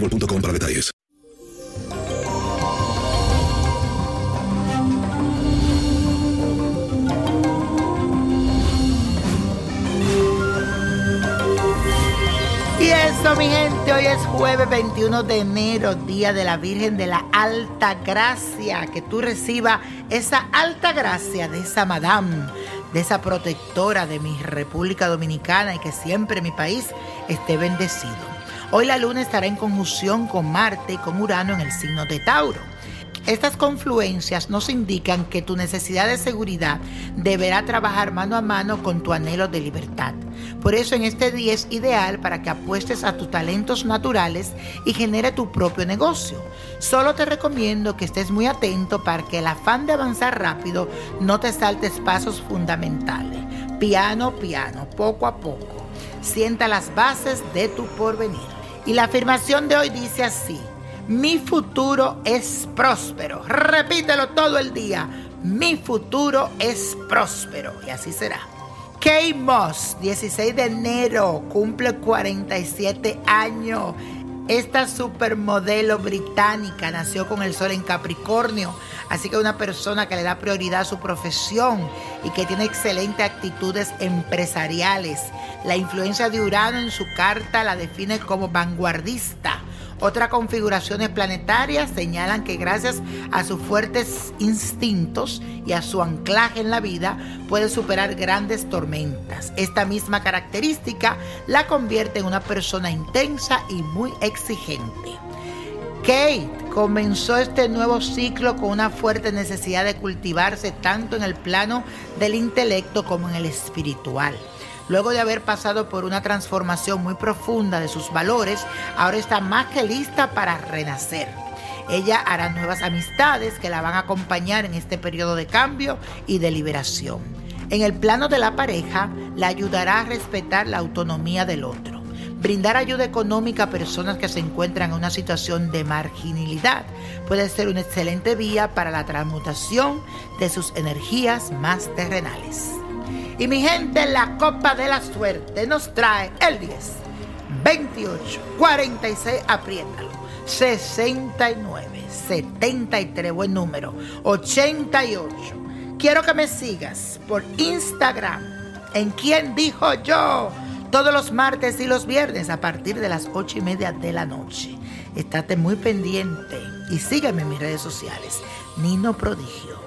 boostmobile.com para detalles. Y eso, mi gente, hoy es jueves 21 de enero, Día de la Virgen de la Alta Gracia. Que tú recibas esa alta gracia de esa madame, de esa protectora de mi República Dominicana y que siempre mi país esté bendecido. Hoy la luna estará en conjunción con Marte y con Urano en el signo de Tauro. Estas confluencias nos indican que tu necesidad de seguridad deberá trabajar mano a mano con tu anhelo de libertad. Por eso en este día es ideal para que apuestes a tus talentos naturales y genere tu propio negocio. Solo te recomiendo que estés muy atento para que el afán de avanzar rápido no te saltes pasos fundamentales. Piano, piano, poco a poco. Sienta las bases de tu porvenir. Y la afirmación de hoy dice así. Mi futuro es próspero. Repítelo todo el día. Mi futuro es próspero. Y así será. Kate Moss, 16 de enero, cumple 47 años. Esta supermodelo británica nació con el sol en Capricornio, así que una persona que le da prioridad a su profesión y que tiene excelentes actitudes empresariales. La influencia de Urano en su carta la define como vanguardista. Otras configuraciones planetarias señalan que gracias a sus fuertes instintos y a su anclaje en la vida puede superar grandes tormentas. Esta misma característica la convierte en una persona intensa y muy exigente. Kate comenzó este nuevo ciclo con una fuerte necesidad de cultivarse tanto en el plano del intelecto como en el espiritual. Luego de haber pasado por una transformación muy profunda de sus valores, ahora está más que lista para renacer. Ella hará nuevas amistades que la van a acompañar en este periodo de cambio y de liberación. En el plano de la pareja, la ayudará a respetar la autonomía del otro. Brindar ayuda económica a personas que se encuentran en una situación de marginalidad puede ser una excelente vía para la transmutación de sus energías más terrenales. Y mi gente, la copa de la suerte nos trae el 10, 28, 46, apriétalo, 69, 73, buen número, 88. Quiero que me sigas por Instagram, en quien dijo yo, todos los martes y los viernes a partir de las 8 y media de la noche. Estate muy pendiente y sígueme en mis redes sociales, Nino Prodigio